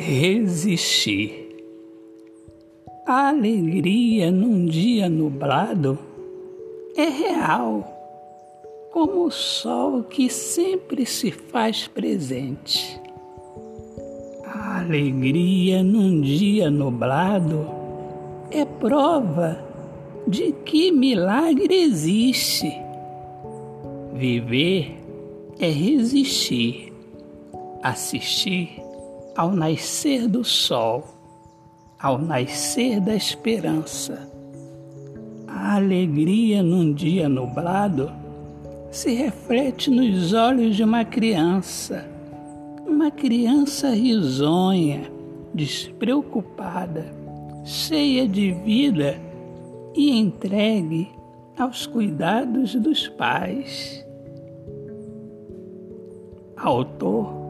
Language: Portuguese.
resistir. A alegria num dia nublado é real, como o sol que sempre se faz presente. A alegria num dia nublado é prova de que milagre existe. Viver é resistir, assistir ao nascer do sol, ao nascer da esperança. A alegria num dia nublado se reflete nos olhos de uma criança, uma criança risonha, despreocupada, cheia de vida e entregue aos cuidados dos pais. Autor